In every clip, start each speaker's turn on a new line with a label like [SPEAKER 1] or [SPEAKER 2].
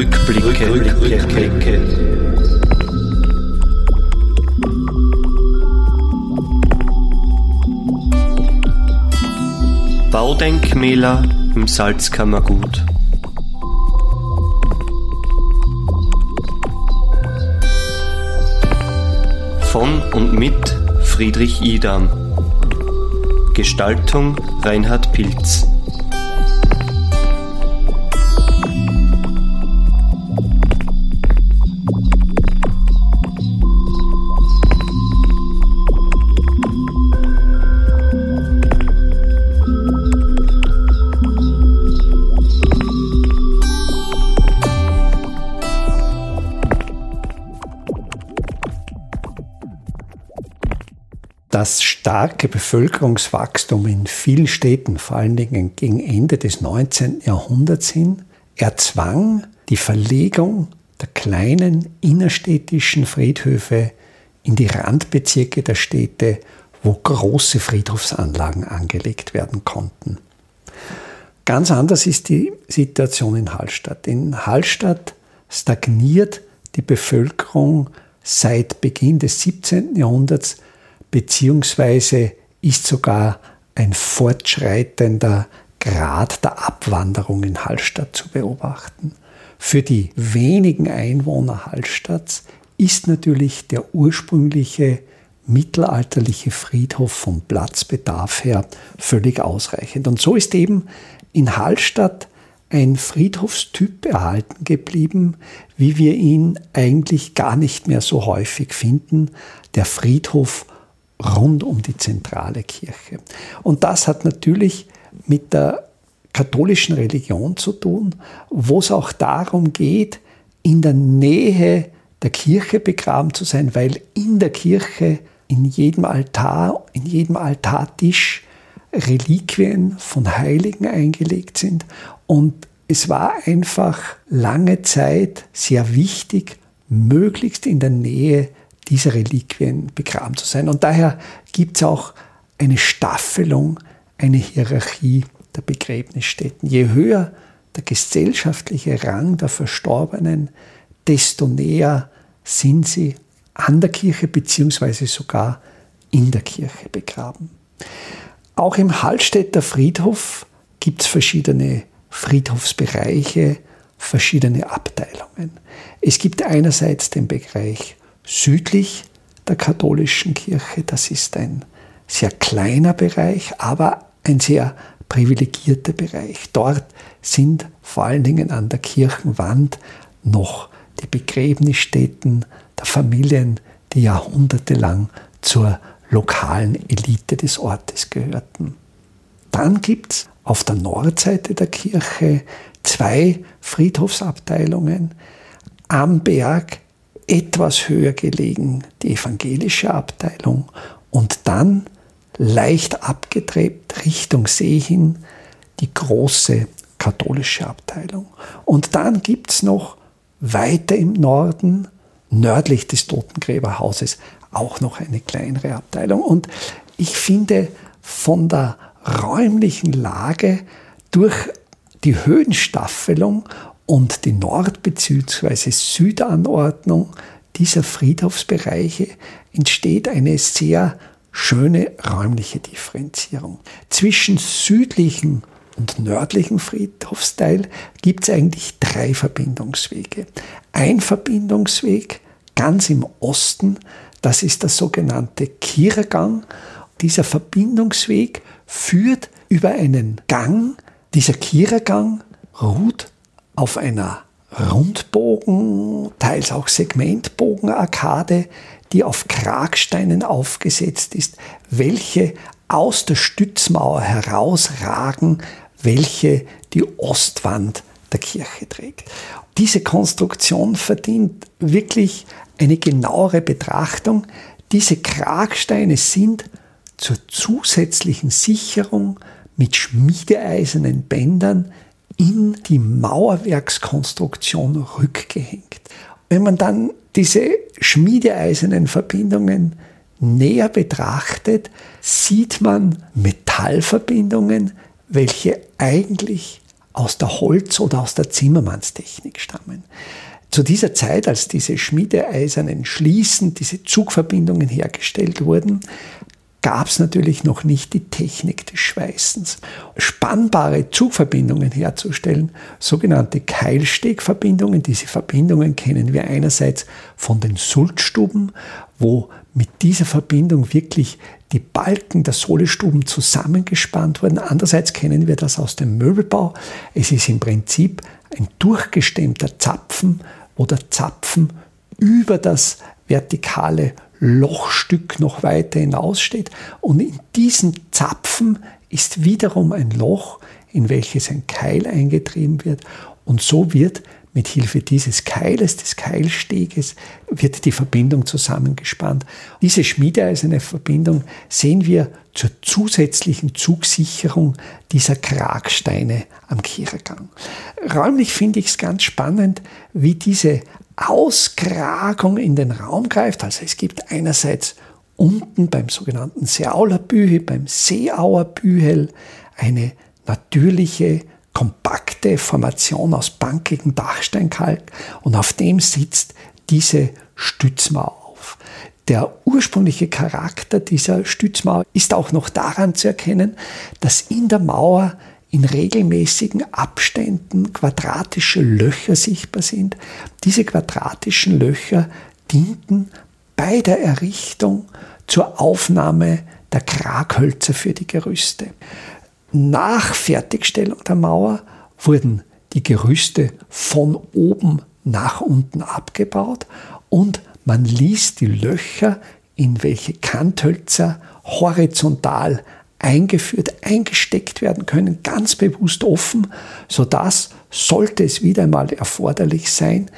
[SPEAKER 1] Rückblicke. Rückblicke. Baudenkmäler im Salzkammergut. Von und mit Friedrich Idam. Gestaltung Reinhard Pilz.
[SPEAKER 2] Das starke Bevölkerungswachstum in vielen Städten, vor allen Dingen gegen Ende des 19. Jahrhunderts hin, erzwang die Verlegung der kleinen innerstädtischen Friedhöfe in die Randbezirke der Städte, wo große Friedhofsanlagen angelegt werden konnten. Ganz anders ist die Situation in Hallstatt. In Hallstatt stagniert die Bevölkerung seit Beginn des 17. Jahrhunderts beziehungsweise ist sogar ein fortschreitender Grad der Abwanderung in Hallstatt zu beobachten. Für die wenigen Einwohner Hallstatts ist natürlich der ursprüngliche mittelalterliche Friedhof vom Platzbedarf her völlig ausreichend. Und so ist eben in Hallstatt ein Friedhofstyp erhalten geblieben, wie wir ihn eigentlich gar nicht mehr so häufig finden, der Friedhof rund um die zentrale Kirche. Und das hat natürlich mit der katholischen Religion zu tun, wo es auch darum geht, in der Nähe der Kirche begraben zu sein, weil in der Kirche in jedem Altar, in jedem Altartisch Reliquien von Heiligen eingelegt sind. Und es war einfach lange Zeit sehr wichtig, möglichst in der Nähe dieser Reliquien begraben zu sein. Und daher gibt es auch eine Staffelung, eine Hierarchie der Begräbnisstätten. Je höher der gesellschaftliche Rang der Verstorbenen, desto näher sind sie an der Kirche beziehungsweise sogar in der Kirche begraben. Auch im Hallstätter Friedhof gibt es verschiedene Friedhofsbereiche, verschiedene Abteilungen. Es gibt einerseits den Bereich südlich der katholischen Kirche. Das ist ein sehr kleiner Bereich, aber ein sehr privilegierter Bereich. Dort sind vor allen Dingen an der Kirchenwand noch die Begräbnisstätten der Familien, die jahrhundertelang zur lokalen Elite des Ortes gehörten. Dann gibt es auf der Nordseite der Kirche zwei Friedhofsabteilungen. Am Berg etwas höher gelegen die evangelische Abteilung und dann leicht abgedreht Richtung See hin die große katholische Abteilung. Und dann gibt es noch weiter im Norden, nördlich des Totengräberhauses, auch noch eine kleinere Abteilung. Und ich finde von der räumlichen Lage durch die Höhenstaffelung und die Nord- bzw. Südanordnung dieser Friedhofsbereiche entsteht eine sehr schöne räumliche Differenzierung. Zwischen südlichen und nördlichen Friedhofsteil gibt es eigentlich drei Verbindungswege. Ein Verbindungsweg ganz im Osten, das ist der sogenannte Kiergang. Dieser Verbindungsweg führt über einen Gang. Dieser Kiergang ruht auf einer Rundbogen, teils auch Segmentbogenarkade, die auf Kragsteinen aufgesetzt ist, welche aus der Stützmauer herausragen, welche die Ostwand der Kirche trägt. Diese Konstruktion verdient wirklich eine genauere Betrachtung. Diese Kragsteine sind zur zusätzlichen Sicherung mit schmiedeeisernen Bändern in die Mauerwerkskonstruktion rückgehängt. Wenn man dann diese schmiedeeisernen Verbindungen näher betrachtet, sieht man Metallverbindungen, welche eigentlich aus der Holz- oder aus der Zimmermannstechnik stammen. Zu dieser Zeit, als diese schmiedeeisernen Schließen, diese Zugverbindungen hergestellt wurden, gab es natürlich noch nicht die Technik des Schweißens. Spannbare Zugverbindungen herzustellen, sogenannte Keilstegverbindungen. Diese Verbindungen kennen wir einerseits von den Sultstuben, wo mit dieser Verbindung wirklich die Balken der Sohlestuben zusammengespannt wurden. Andererseits kennen wir das aus dem Möbelbau. Es ist im Prinzip ein durchgestemmter Zapfen, wo der Zapfen über das vertikale Lochstück noch weiter hinaussteht. Und in diesen Zapfen ist wiederum ein Loch, in welches ein Keil eingetrieben wird. Und so wird mit Hilfe dieses Keiles, des Keilsteges, wird die Verbindung zusammengespannt. Diese schmiedeeiserne Verbindung sehen wir zur zusätzlichen Zugsicherung dieser Kragsteine am Kirchergang. Räumlich finde ich es ganz spannend, wie diese Auskragung in den Raum greift. Also es gibt einerseits unten beim sogenannten Seauler Bühel, beim Seeauer Bühel eine natürliche, kompakte Formation aus bankigem Dachsteinkalk und auf dem sitzt diese Stützmauer auf. Der ursprüngliche Charakter dieser Stützmauer ist auch noch daran zu erkennen, dass in der Mauer in regelmäßigen Abständen quadratische Löcher sichtbar sind. Diese quadratischen Löcher dienten bei der Errichtung zur Aufnahme der Kraghölzer für die Gerüste. Nach Fertigstellung der Mauer wurden die Gerüste von oben nach unten abgebaut und man ließ die Löcher, in welche Kanthölzer horizontal eingeführt, eingesteckt werden können, ganz bewusst offen, sodass, sollte es wieder einmal erforderlich sein,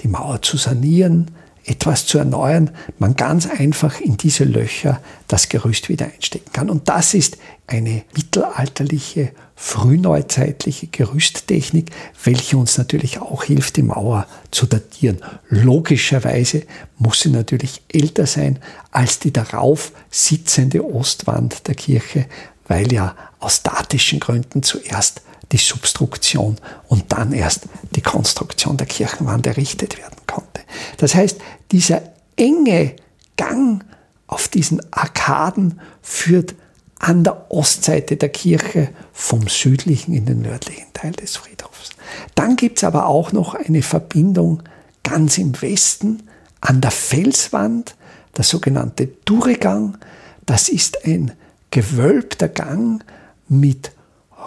[SPEAKER 2] die Mauer zu sanieren, etwas zu erneuern, man ganz einfach in diese Löcher das Gerüst wieder einstecken kann. Und das ist eine mittelalterliche, frühneuzeitliche Gerüsttechnik, welche uns natürlich auch hilft, die Mauer zu datieren. Logischerweise muss sie natürlich älter sein als die darauf sitzende Ostwand der Kirche, weil ja aus statischen Gründen zuerst die Substruktion und dann erst die Konstruktion der Kirchenwand errichtet werden konnte. Das heißt, dieser enge Gang auf diesen Arkaden führt an der Ostseite der Kirche vom südlichen in den nördlichen Teil des Friedhofs. Dann gibt es aber auch noch eine Verbindung ganz im Westen an der Felswand, der sogenannte Duregang. Das ist ein gewölbter Gang mit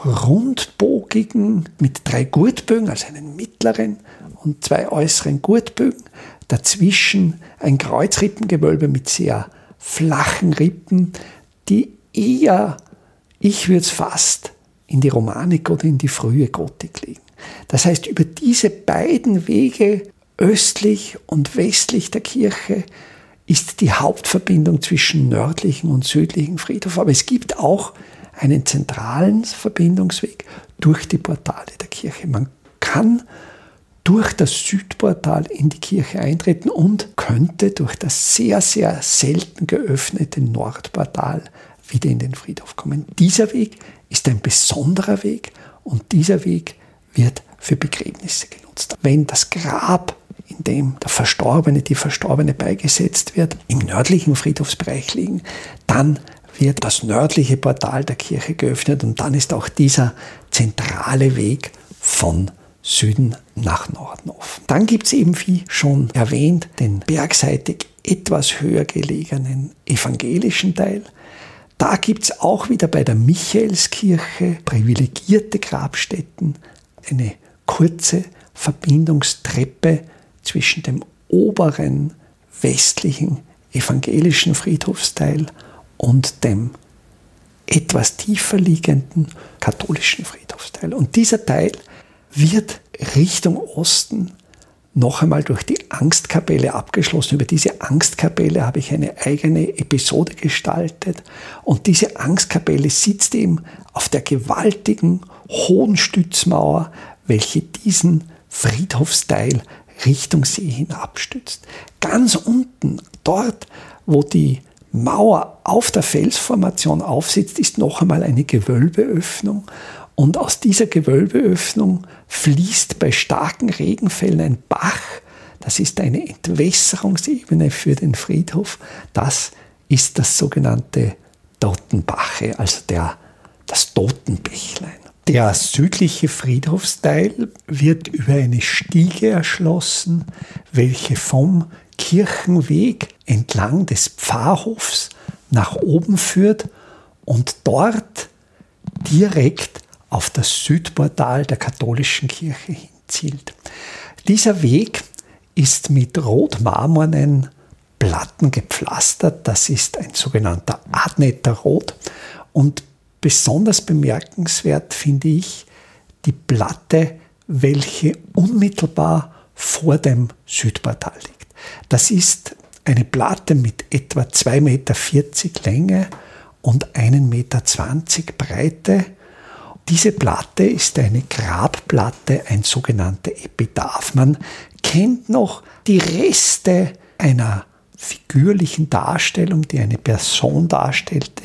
[SPEAKER 2] rundbogigen, mit drei Gurtbögen, also einen mittleren und zwei äußeren Gurtbögen. Dazwischen ein Kreuzrippengewölbe mit sehr flachen Rippen, die eher, ich würde es fast in die Romanik oder in die frühe Gotik legen. Das heißt, über diese beiden Wege östlich und westlich der Kirche ist die Hauptverbindung zwischen nördlichen und südlichen Friedhof. Aber es gibt auch einen zentralen Verbindungsweg durch die Portale der Kirche. Man kann durch das Südportal in die Kirche eintreten und könnte durch das sehr, sehr selten geöffnete Nordportal wieder in den Friedhof kommen. Dieser Weg ist ein besonderer Weg und dieser Weg wird für Begräbnisse genutzt. Wenn das Grab, in dem der Verstorbene, die Verstorbene beigesetzt wird, im nördlichen Friedhofsbereich liegen, dann wird das nördliche Portal der Kirche geöffnet und dann ist auch dieser zentrale Weg von Süden nach Norden offen. Dann gibt es eben, wie schon erwähnt, den bergseitig etwas höher gelegenen evangelischen Teil. Da gibt es auch wieder bei der Michaelskirche privilegierte Grabstätten, eine kurze Verbindungstreppe zwischen dem oberen westlichen evangelischen Friedhofsteil und dem etwas tiefer liegenden katholischen Friedhofsteil. Und dieser Teil wird Richtung Osten noch einmal durch die Angstkapelle abgeschlossen. Über diese Angstkapelle habe ich eine eigene Episode gestaltet. Und diese Angstkapelle sitzt eben auf der gewaltigen hohen Stützmauer, welche diesen Friedhofsteil Richtung See hinabstützt. Ganz unten, dort, wo die Mauer auf der Felsformation aufsitzt, ist noch einmal eine Gewölbeöffnung Und aus dieser Gewölbeöffnung fließt bei starken Regenfällen ein Bach. Das ist eine Entwässerungsebene für den Friedhof. Das ist das sogenannte Totenbache, also der, das Totenbächlein. Der südliche Friedhofsteil wird über eine Stiege erschlossen, welche vom Kirchenweg entlang des Pfarrhofs nach oben führt und dort direkt auf das Südportal der katholischen Kirche hinzielt. Dieser Weg ist mit rotmarmornen Platten gepflastert. Das ist ein sogenannter Adnetterrot. Und besonders bemerkenswert finde ich die Platte, welche unmittelbar vor dem Südportal liegt. Das ist eine Platte mit etwa 2,40 Meter Länge und 1,20 Meter Breite. Diese Platte ist eine Grabplatte, ein sogenannter Epitaph. Man kennt noch die Reste einer figürlichen Darstellung, die eine Person darstellte,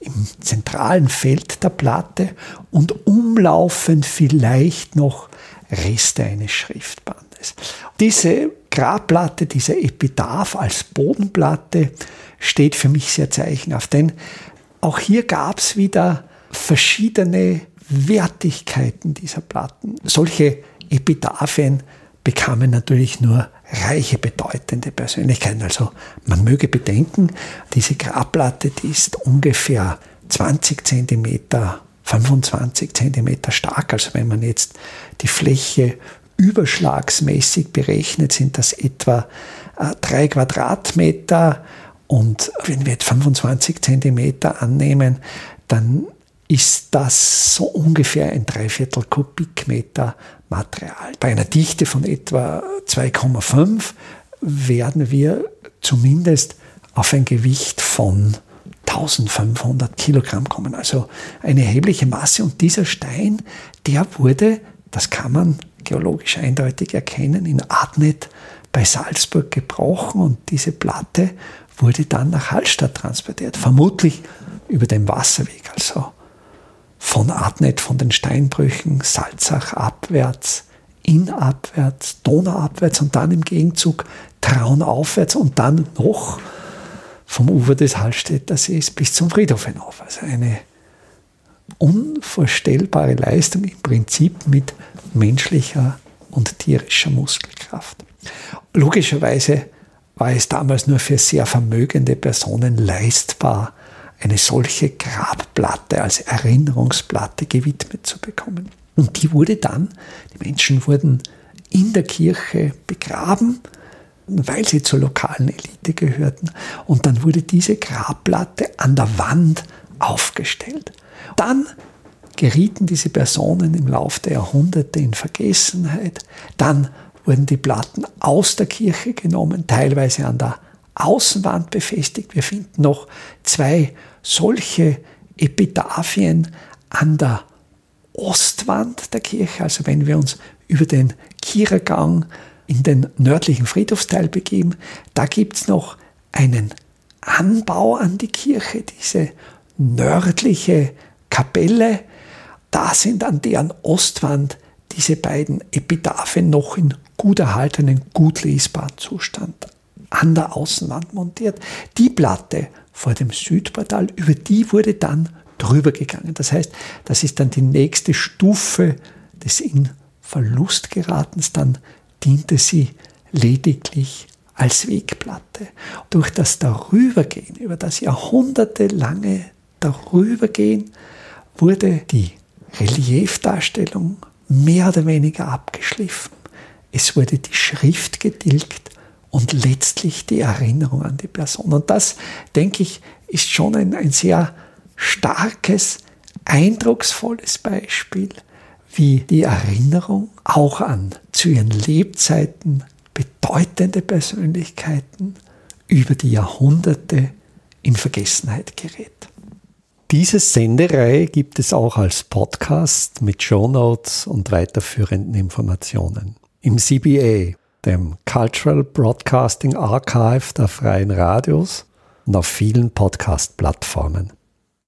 [SPEAKER 2] im zentralen Feld der Platte und umlaufend vielleicht noch Reste eines Schriftbandes. Diese Grabplatte, dieser Epitaph als Bodenplatte steht für mich sehr zeichenhaft, denn auch hier gab es wieder verschiedene Wertigkeiten dieser Platten. Solche Epitaphien bekamen natürlich nur reiche, bedeutende Persönlichkeiten. Also man möge bedenken, diese Grabplatte, die ist ungefähr 20 Zentimeter, 25 Zentimeter stark. Also wenn man jetzt die Fläche überschlagsmäßig berechnet, sind das etwa äh, drei Quadratmeter. Und wenn wir jetzt 25 Zentimeter annehmen, dann ist das so ungefähr ein Dreiviertel Kubikmeter Material. Bei einer Dichte von etwa 2,5 werden wir zumindest auf ein Gewicht von 1500 Kilogramm kommen. Also eine erhebliche Masse. Und dieser Stein, der wurde, das kann man geologisch eindeutig erkennen, in Adnet bei Salzburg gebrochen und diese Platte wurde dann nach Hallstatt transportiert. Vermutlich über den Wasserweg, also von Adnet, von den Steinbrüchen, Salzach abwärts, Inn abwärts, Donau abwärts und dann im Gegenzug Traun aufwärts und dann noch vom Ufer des Hallstätter Sees bis zum Friedhof hinauf. Also eine unvorstellbare Leistung im Prinzip mit menschlicher und tierischer Muskelkraft. Logischerweise war es damals nur für sehr vermögende Personen leistbar, eine solche Grabplatte als Erinnerungsplatte gewidmet zu bekommen. Und die wurde dann, die Menschen wurden in der Kirche begraben, weil sie zur lokalen Elite gehörten. Und dann wurde diese Grabplatte an der Wand aufgestellt. Dann gerieten diese Personen im Laufe der Jahrhunderte in Vergessenheit. Dann wurden die Platten aus der Kirche genommen, teilweise an der Außenwand befestigt. Wir finden noch zwei solche Epitaphien an der Ostwand der Kirche. Also wenn wir uns über den Kierergang in den nördlichen Friedhofsteil begeben, da gibt es noch einen Anbau an die Kirche, diese nördliche Kapelle. Da sind an deren Ostwand diese beiden Epitaphien noch in gut erhaltenen, gut lesbaren Zustand an der Außenwand montiert. Die Platte vor dem Südportal, über die wurde dann drüber gegangen. Das heißt, das ist dann die nächste Stufe des in Verlust geratens. Dann diente sie lediglich als Wegplatte. Durch das Darübergehen, über das jahrhundertelange Darübergehen, wurde die Reliefdarstellung mehr oder weniger abgeschliffen. Es wurde die Schrift getilgt und letztlich die Erinnerung an die Person. Und das, denke ich, ist schon ein, ein sehr starkes, eindrucksvolles Beispiel, wie die Erinnerung auch an zu ihren Lebzeiten bedeutende Persönlichkeiten über die Jahrhunderte in Vergessenheit gerät.
[SPEAKER 1] Diese Sendereihe gibt es auch als Podcast mit Shownotes und weiterführenden Informationen. Im CBA dem Cultural Broadcasting Archive der Freien Radios und auf vielen Podcast-Plattformen.